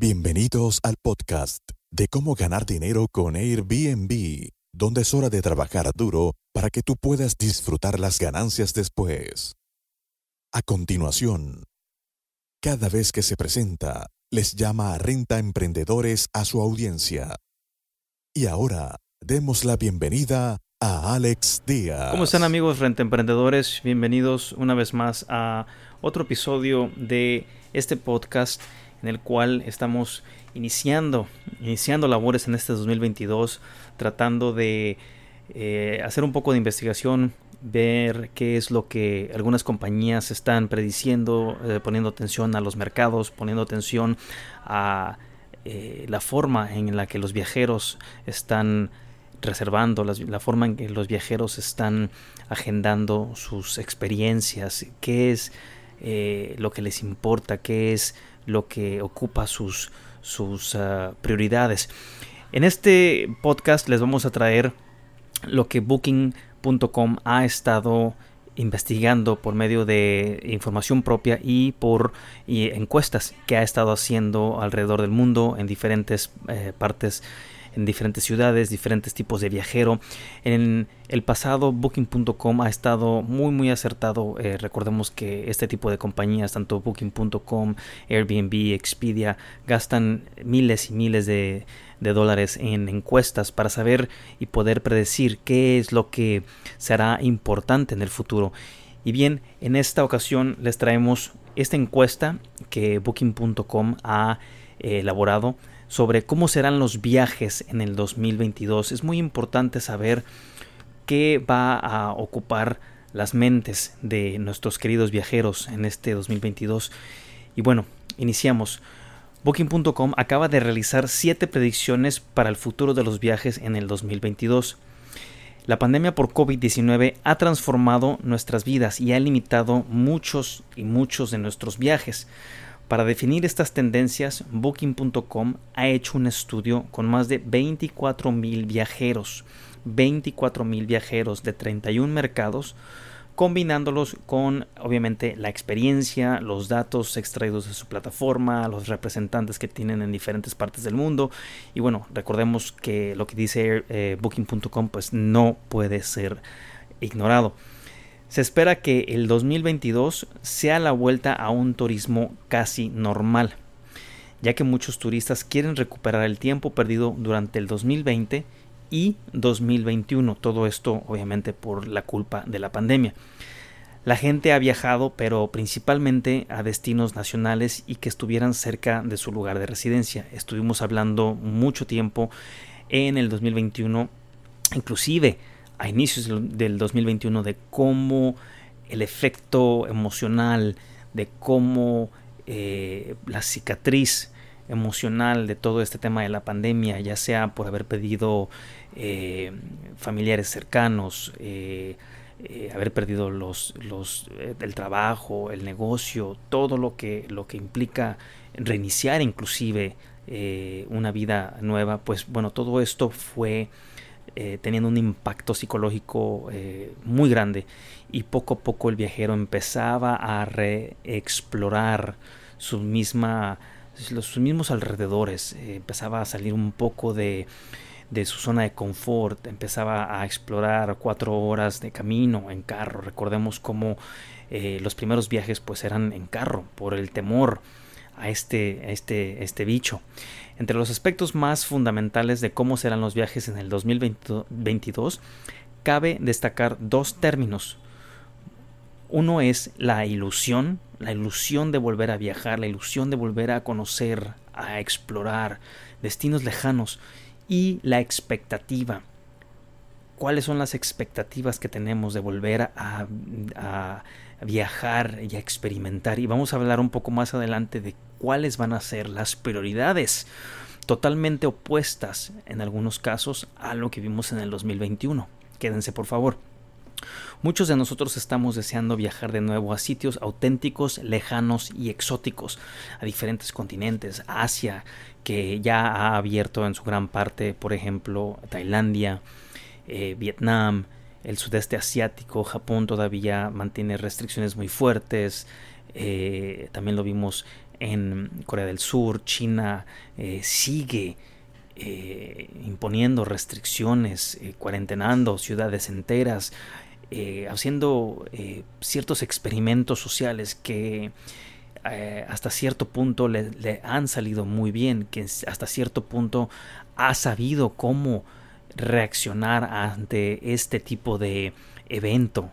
Bienvenidos al podcast de cómo ganar dinero con Airbnb, donde es hora de trabajar duro para que tú puedas disfrutar las ganancias después. A continuación, cada vez que se presenta, les llama a Renta Emprendedores a su audiencia. Y ahora, demos la bienvenida a Alex Díaz. ¿Cómo están amigos Renta Emprendedores? Bienvenidos una vez más a otro episodio de este podcast en el cual estamos iniciando, iniciando labores en este 2022, tratando de eh, hacer un poco de investigación, ver qué es lo que algunas compañías están prediciendo, eh, poniendo atención a los mercados, poniendo atención a eh, la forma en la que los viajeros están reservando, la forma en que los viajeros están agendando sus experiencias, qué es lo que les importa, qué es lo que ocupa sus, sus ah, prioridades. En este podcast les vamos a traer lo que booking.com ha estado investigando por medio de información propia y por encuestas que ha estado haciendo alrededor del mundo en diferentes eh, partes en diferentes ciudades, diferentes tipos de viajero. En el pasado Booking.com ha estado muy muy acertado. Eh, recordemos que este tipo de compañías, tanto Booking.com, Airbnb, Expedia, gastan miles y miles de, de dólares en encuestas para saber y poder predecir qué es lo que será importante en el futuro. Y bien, en esta ocasión les traemos esta encuesta que Booking.com ha eh, elaborado sobre cómo serán los viajes en el 2022. Es muy importante saber qué va a ocupar las mentes de nuestros queridos viajeros en este 2022. Y bueno, iniciamos. Booking.com acaba de realizar siete predicciones para el futuro de los viajes en el 2022. La pandemia por COVID-19 ha transformado nuestras vidas y ha limitado muchos y muchos de nuestros viajes. Para definir estas tendencias, Booking.com ha hecho un estudio con más de 24.000 viajeros, 24.000 viajeros de 31 mercados, combinándolos con obviamente la experiencia, los datos extraídos de su plataforma, los representantes que tienen en diferentes partes del mundo y bueno, recordemos que lo que dice eh, Booking.com pues no puede ser ignorado. Se espera que el 2022 sea la vuelta a un turismo casi normal, ya que muchos turistas quieren recuperar el tiempo perdido durante el 2020 y 2021, todo esto obviamente por la culpa de la pandemia. La gente ha viajado, pero principalmente a destinos nacionales y que estuvieran cerca de su lugar de residencia. Estuvimos hablando mucho tiempo en el 2021, inclusive a inicios del 2021 de cómo el efecto emocional, de cómo eh, la cicatriz emocional de todo este tema de la pandemia, ya sea por haber pedido eh, familiares cercanos, eh, haber perdido los, los, el trabajo, el negocio, todo lo que, lo que implica reiniciar inclusive una vida nueva, pues bueno, todo esto fue eh, teniendo un impacto psicológico eh, muy grande. Y poco a poco el viajero empezaba a reexplorar su misma, sus mismos alrededores, eh, empezaba a salir un poco de, de su zona de confort, empezaba a explorar cuatro horas de camino en carro. Recordemos cómo los primeros viajes pues eran en carro por el temor a este, este, este bicho. Entre los aspectos más fundamentales de cómo serán los viajes en el 2022, cabe destacar dos términos. Uno es la ilusión, la ilusión de volver a viajar, la ilusión de volver a conocer, a explorar destinos lejanos y la expectativa. ¿Cuáles son las expectativas que tenemos de volver a, a viajar y a experimentar? Y vamos a hablar un poco más adelante de cuáles van a ser las prioridades totalmente opuestas en algunos casos a lo que vimos en el 2021. Quédense por favor. Muchos de nosotros estamos deseando viajar de nuevo a sitios auténticos, lejanos y exóticos, a diferentes continentes, Asia, que ya ha abierto en su gran parte, por ejemplo, Tailandia, eh, Vietnam, el sudeste asiático, Japón todavía mantiene restricciones muy fuertes, eh, también lo vimos en Corea del Sur, China eh, sigue eh, imponiendo restricciones, cuarentenando ciudades enteras, haciendo ciertos experimentos sociales que hasta cierto punto le, han salido muy bien, que hasta cierto punto ha sabido cómo reaccionar ante este tipo de evento.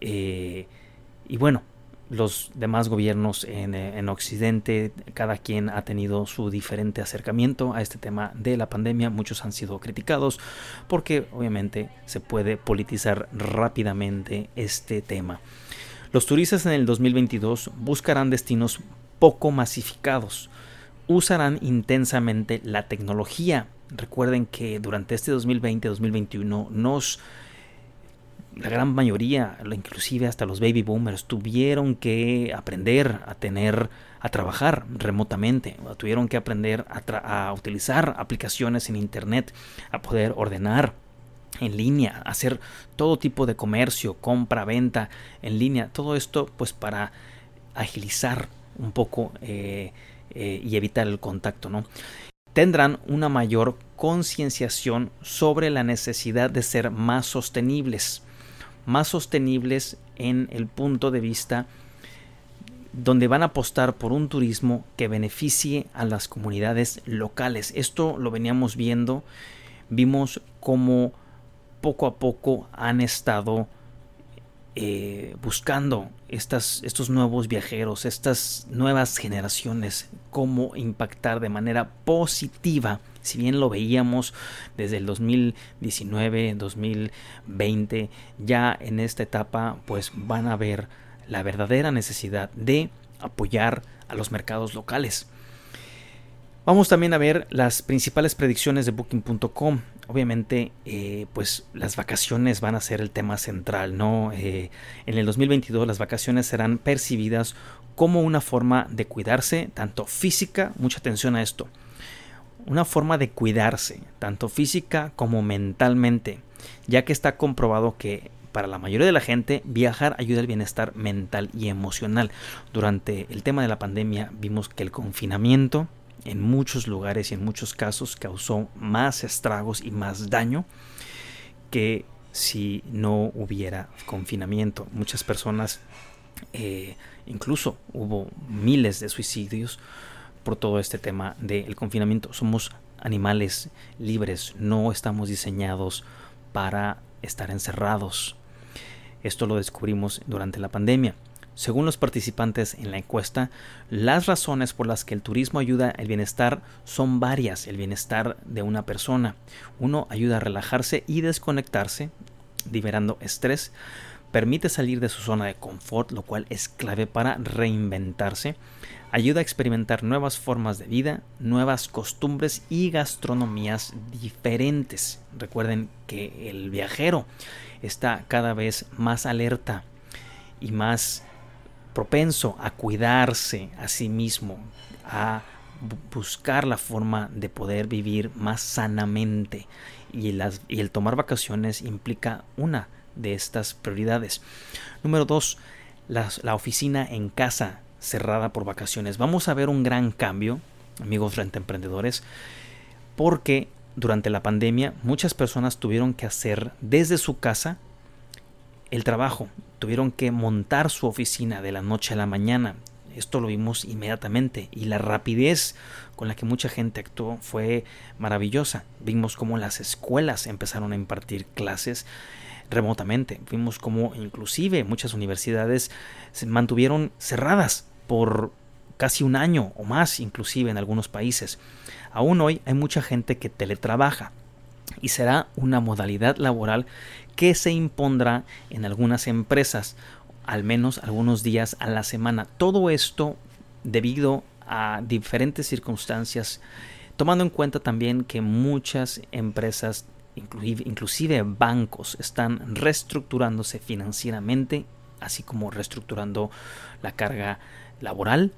y bueno, los demás gobiernos en, en, Occidente, cada quien ha tenido su diferente acercamiento a este tema de la pandemia. Muchos han sido criticados porque obviamente se puede politizar rápidamente este tema. Los turistas en el 2022 buscarán destinos poco masificados, usarán intensamente la tecnología. Recuerden que durante este 2020-2021 nos la gran mayoría, inclusive hasta los baby boomers, tuvieron que aprender a tener, a trabajar remotamente, tuvieron que aprender a, a utilizar aplicaciones en Internet, a poder ordenar en línea, hacer todo tipo de comercio, compra, venta en línea, todo esto pues para agilizar un poco eh, eh, y evitar el contacto, ¿no? Tendrán una mayor concienciación sobre la necesidad de ser más sostenibles más sostenibles en el punto de vista donde van a apostar por un turismo que beneficie a las comunidades locales. Esto lo veníamos viendo, vimos cómo poco a poco han estado eh, buscando estos nuevos viajeros, estas nuevas generaciones, cómo impactar de manera positiva. Si bien lo veíamos desde el 2019, 2020, ya en esta etapa pues van a ver la verdadera necesidad de apoyar a los mercados locales. Vamos también a ver las principales predicciones de Booking.com. Obviamente, eh, pues las vacaciones van a ser el tema central, ¿no? Eh, en el 2022 las vacaciones serán percibidas como una forma de cuidarse, tanto física, mucha atención a esto, una forma de cuidarse, tanto física como mentalmente, ya que está comprobado que para la mayoría de la gente viajar ayuda al bienestar mental y emocional. Durante el tema de la pandemia vimos que el confinamiento en muchos lugares y en muchos casos causó más estragos y más daño que si no hubiera confinamiento. Muchas personas, eh, incluso hubo miles de suicidios por todo este tema del confinamiento. Somos animales libres, no estamos diseñados para estar encerrados. Esto lo descubrimos durante la pandemia. Según los participantes en la encuesta, las razones por las que el turismo ayuda al bienestar son varias, el bienestar de una persona. Uno ayuda a relajarse y desconectarse, liberando estrés, permite salir de su zona de confort, lo cual es clave para reinventarse, ayuda a experimentar nuevas formas de vida, nuevas costumbres y gastronomías diferentes. Recuerden que el viajero está cada vez más alerta y más propenso a cuidarse a sí mismo, a buscar la forma de poder vivir más sanamente. Y, el tomar vacaciones implica una de estas prioridades. Número dos, la oficina en casa cerrada por vacaciones. Vamos a ver un gran cambio, amigos renta emprendedores, porque durante la pandemia muchas personas tuvieron que hacer desde su casa el trabajo, tuvieron que montar su oficina de la noche a la mañana. Esto lo vimos inmediatamente y la rapidez con la que mucha gente actuó fue maravillosa. Vimos cómo las escuelas empezaron a impartir clases remotamente. Vimos cómo inclusive muchas universidades se mantuvieron cerradas por casi un año o más, inclusive en algunos países. Aún hoy hay mucha gente que teletrabaja y será una modalidad laboral que se impondrá en algunas empresas, al menos algunos días a la semana. Todo esto debido a diferentes circunstancias, tomando en cuenta también que muchas empresas, inclusive bancos, están reestructurándose financieramente, así como reestructurando la carga laboral,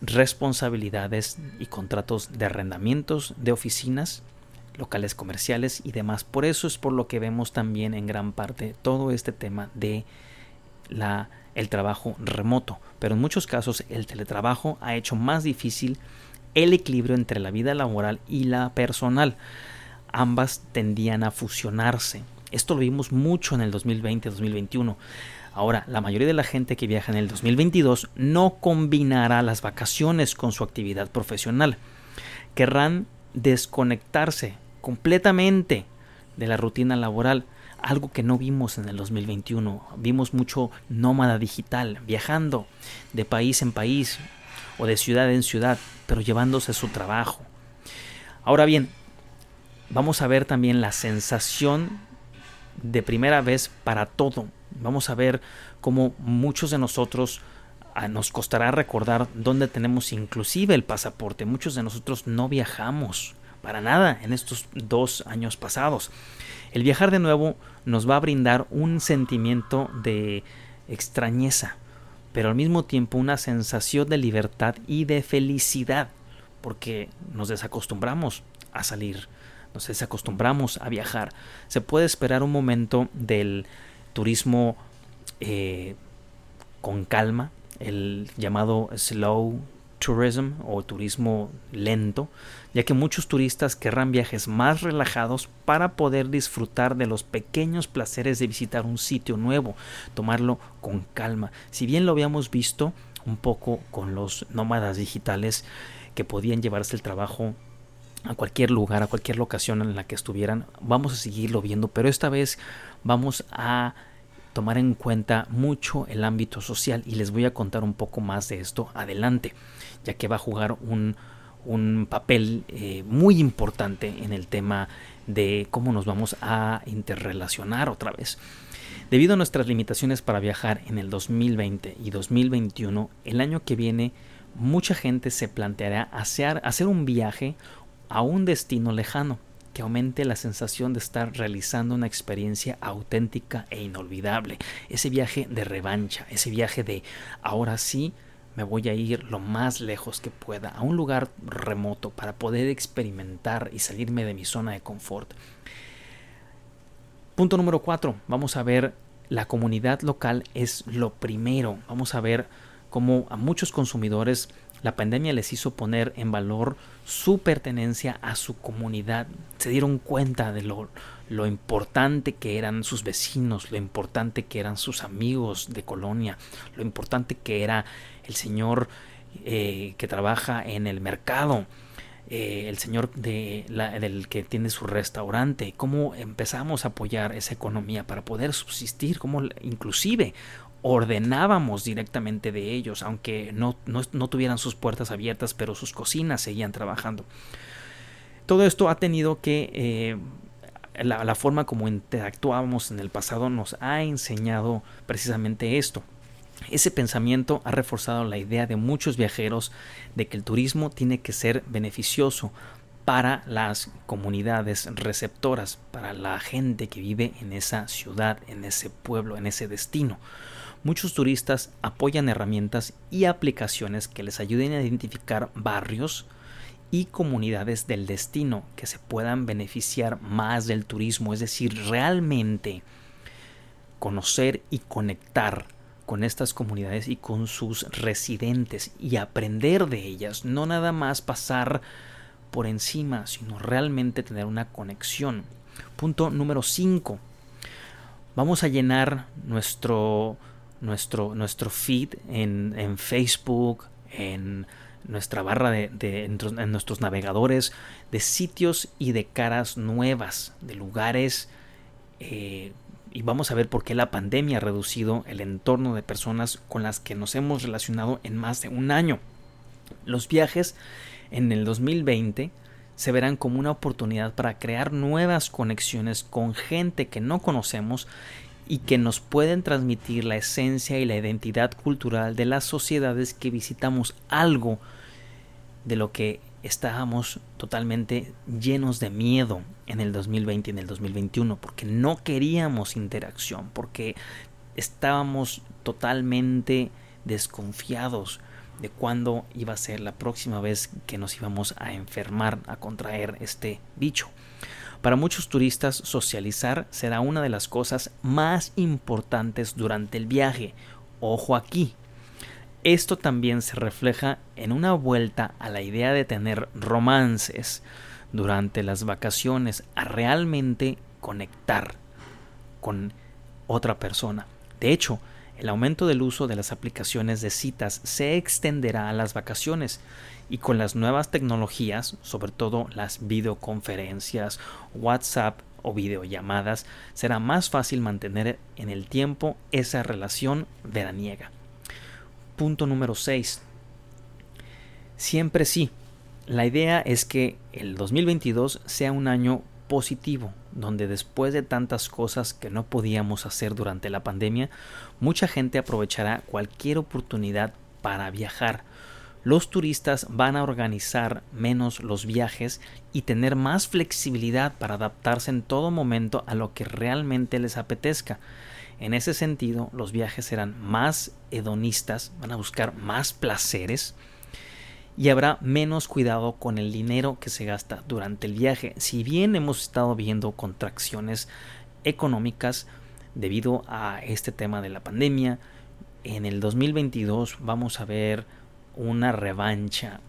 responsabilidades y contratos de arrendamientos de oficinas locales comerciales y demás. Por eso es por lo que vemos también en gran parte todo este tema de la, el trabajo remoto, pero en muchos casos el teletrabajo ha hecho más difícil el equilibrio entre la vida laboral y la personal. Ambas tendían a fusionarse. Esto lo vimos mucho en el 2020-2021. Ahora, la mayoría de la gente que viaja en el 2022 no combinará las vacaciones con su actividad profesional. Querrán desconectarse completamente de la rutina laboral, algo que no vimos en el 2021. Vimos mucho nómada digital, viajando de país en país o de ciudad en ciudad, pero llevándose su trabajo. Ahora bien, vamos a ver también la sensación de primera vez para todo. Vamos a ver cómo muchos de nosotros ah, nos costará recordar dónde tenemos inclusive el pasaporte. Muchos de nosotros no viajamos para nada en estos dos años pasados. El viajar de nuevo nos va a brindar un sentimiento de extrañeza, pero al mismo tiempo una sensación de libertad y de felicidad, porque nos desacostumbramos a salir nos desacostumbramos a viajar. Se puede esperar un momento del turismo eh, con calma, el llamado slow tourism o turismo lento, ya que muchos turistas querrán viajes más relajados para poder disfrutar de los pequeños placeres de visitar un sitio nuevo, tomarlo con calma. Si bien lo habíamos visto un poco con los nómadas digitales que podían llevarse el trabajo a cualquier lugar, a cualquier locación en la que estuvieran, vamos a seguirlo viendo, pero esta vez vamos a tomar en cuenta mucho el ámbito social y les voy a contar un poco más de esto adelante, ya que va a jugar un, un papel eh, muy importante en el tema de cómo nos vamos a interrelacionar otra vez. Debido a nuestras limitaciones para viajar en el 2020 y 2021, el año que viene mucha gente se planteará hacer, hacer un viaje a un destino lejano que aumente la sensación de estar realizando una experiencia auténtica e inolvidable, ese viaje de revancha, ese viaje de ahora sí me voy a ir lo más lejos que pueda, a un lugar remoto para poder experimentar y salirme de mi zona de confort. Punto número 4. Vamos a ver la comunidad local es lo primero. Vamos a ver cómo a muchos consumidores la pandemia les hizo poner en valor su pertenencia a su comunidad. Se dieron cuenta de lo, importante que eran sus vecinos, lo importante que eran sus amigos de colonia, lo importante que era el señor eh, que trabaja en el mercado, eh, el señor de del que tiene su restaurante, cómo empezamos a apoyar esa economía para poder subsistir, cómo inclusive ordenábamos directamente de ellos, aunque no, no, tuvieran sus puertas abiertas, pero sus cocinas seguían trabajando. Todo esto ha tenido que... Eh, la, la, forma como interactuábamos en el pasado nos ha enseñado precisamente esto. Ese pensamiento ha reforzado la idea de muchos viajeros de que el turismo tiene que ser beneficioso para las comunidades receptoras, para la gente que vive en esa ciudad, en ese pueblo, en ese destino. Muchos turistas apoyan herramientas y aplicaciones que les ayuden a identificar barrios y comunidades del destino que se puedan beneficiar más del turismo, es decir, realmente conocer y conectar con estas comunidades y con sus residentes y aprender de ellas, no nada más pasar por encima, sino realmente tener una conexión. Punto número 5. Vamos a llenar nuestro nuestro, nuestro feed en, en Facebook, en nuestra barra de, en, nuestros navegadores de sitios y de caras nuevas, de lugares. Eh, y vamos a ver por qué la pandemia ha reducido el entorno de personas con las que nos hemos relacionado en más de un año. Los viajes en el 2020 se verán como una oportunidad para crear nuevas conexiones con gente que no conocemos y que nos pueden transmitir la esencia y la identidad cultural de las sociedades que visitamos algo de lo que estábamos totalmente llenos de miedo en el 2020 y en el 2021 porque no queríamos interacción porque estábamos totalmente desconfiados de cuándo iba a ser la próxima vez que nos íbamos a enfermar a contraer este bicho Para muchos turistas, socializar será una de las cosas más importantes durante el viaje. Ojo aquí. Esto también se refleja en una vuelta a la idea de tener romances durante las vacaciones, a realmente conectar con otra persona. De hecho, el aumento del uso de las aplicaciones de citas se extenderá a las vacaciones y con las nuevas tecnologías, sobre todo las videoconferencias, WhatsApp o videollamadas, será más fácil mantener en el tiempo esa relación veraniega. Punto número 6. Siempre sí. La idea es que el 2022 sea un año positivo, donde después de tantas cosas que no podíamos hacer durante la pandemia, mucha gente aprovechará cualquier oportunidad para viajar. Los turistas van a organizar menos los viajes y tener más flexibilidad para adaptarse en todo momento a lo que realmente les apetezca. En ese sentido, los viajes serán más hedonistas, van a buscar más placeres, y habrá menos cuidado con el dinero que se gasta durante el viaje. Si bien hemos estado viendo contracciones económicas debido a este tema de la pandemia, en el 2022 vamos a ver una revancha.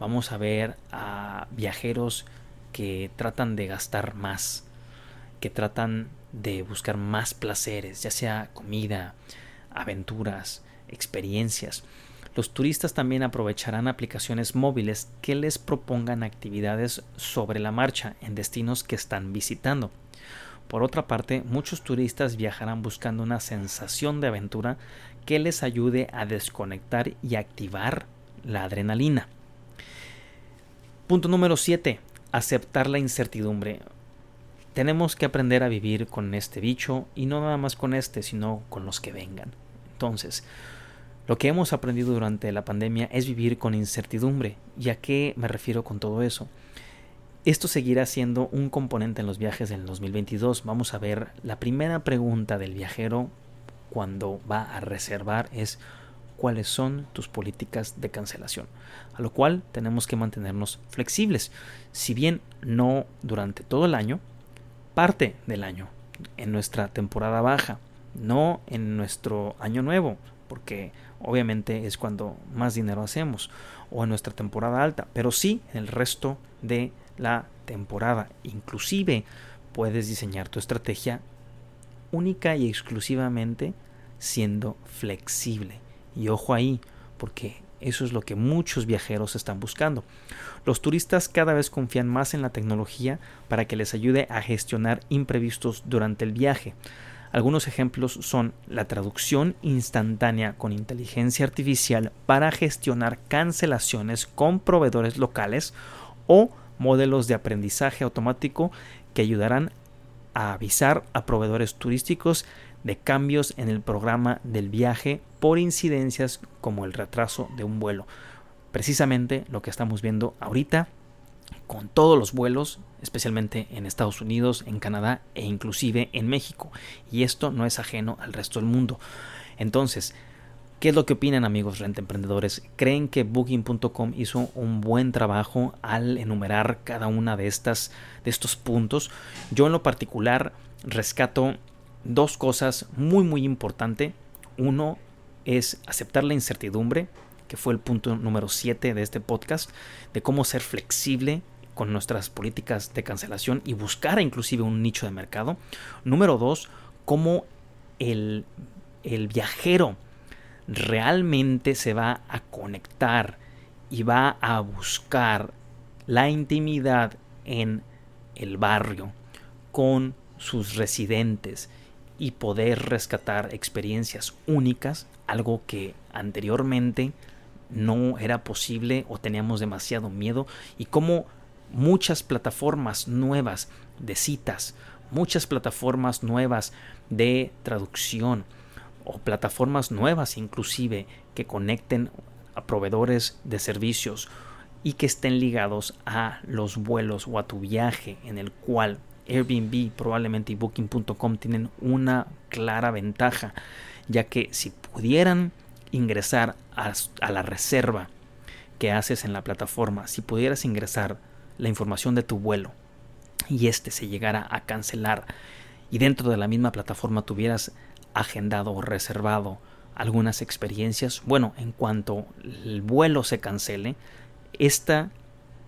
Vamos a ver a viajeros que tratan de gastar más, que tratan de buscar más placeres, ya sea comida, aventuras, experiencias. Los turistas también aprovecharán aplicaciones móviles que les propongan actividades sobre la marcha en destinos que están visitando. Por otra parte, muchos turistas viajarán buscando una sensación de aventura que les ayude a desconectar y activar la adrenalina. Punto número 7. Aceptar la incertidumbre. Tenemos que aprender a vivir con este bicho y no nada más con este, sino con los que vengan. Entonces, lo que hemos aprendido durante la pandemia es vivir con incertidumbre. ¿Y a qué me refiero con todo eso? Esto seguirá siendo un componente en los viajes del 2022. Vamos a ver, la primera pregunta del viajero cuando va a reservar es cuáles son tus políticas de cancelación. A lo cual tenemos que mantenernos flexibles. Si bien no durante todo el año, parte del año, en nuestra temporada baja, no en nuestro año nuevo, porque obviamente es cuando más dinero hacemos o en nuestra temporada alta, pero sí en el resto de la temporada. Inclusive puedes diseñar tu estrategia única y exclusivamente siendo flexible. Y ojo ahí, porque eso es lo que muchos viajeros están buscando. Los turistas cada vez confían más en la tecnología para que les ayude a gestionar imprevistos durante el viaje. Algunos ejemplos son la traducción instantánea con inteligencia artificial para gestionar cancelaciones con proveedores locales o modelos de aprendizaje automático que ayudarán a avisar a proveedores turísticos de cambios en el programa del viaje por incidencias como el retraso de un vuelo. Precisamente lo que estamos viendo ahorita con todos los vuelos, especialmente en Estados Unidos, en Canadá e inclusive en México. Y esto no es ajeno al resto del mundo. Entonces, ¿qué es lo que opinan amigos renta emprendedores? ¿Creen que booking.com hizo un buen trabajo al enumerar cada una de estas de estos puntos? Yo en lo particular rescato dos cosas muy muy importantes. Uno es aceptar la incertidumbre, que fue el punto número 7 de este podcast, de cómo ser flexible con nuestras políticas de cancelación y buscar inclusive un nicho de mercado. Número 2, cómo el, el viajero realmente se va a conectar y va a buscar la intimidad en el barrio con sus residentes y poder rescatar experiencias únicas, algo que anteriormente no era posible o teníamos demasiado miedo. Y cómo muchas plataformas nuevas de citas, muchas plataformas nuevas de traducción o plataformas nuevas inclusive que conecten a proveedores de servicios y que estén ligados a los vuelos o a tu viaje en el cual Airbnb probablemente y booking.com tienen una clara ventaja ya que si pudieran ingresar a, la reserva que haces en la plataforma, si pudieras ingresar la información de tu vuelo y este se llegara a cancelar y dentro de la misma plataforma tuvieras agendado o reservado algunas experiencias, bueno, en cuanto el vuelo se cancele, esta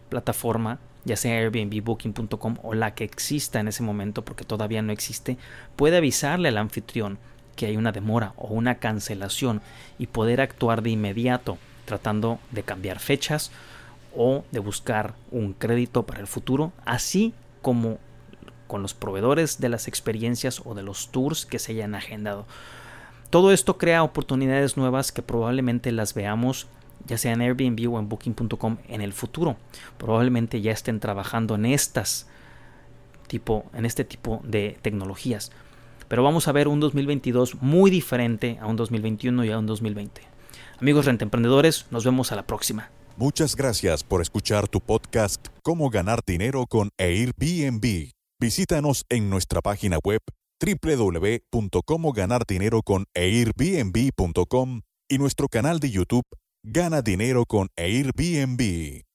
plataforma, ya sea Airbnb, Booking.com o la que exista en ese momento, porque todavía no existe, puede avisarle al anfitrión que hay una demora o una cancelación y poder actuar de inmediato tratando de cambiar fechas o de buscar un crédito para el futuro, así como con los proveedores de las experiencias o de los tours que se hayan agendado. Todo esto crea oportunidades nuevas que probablemente las veamos ya sea en Airbnb o en Booking.com en el futuro. Probablemente ya estén trabajando en estas tipo, en este tipo de tecnologías. Pero vamos a ver un 2022 muy diferente a un 2021 y a un 2020. Amigos rentemprendedores, nos vemos a la próxima. Muchas gracias por escuchar tu podcast Cómo ganar dinero con Airbnb. Visítanos en nuestra página web www.comoganardineroconairbnb.com y nuestro canal de YouTube Gana dinero con Airbnb.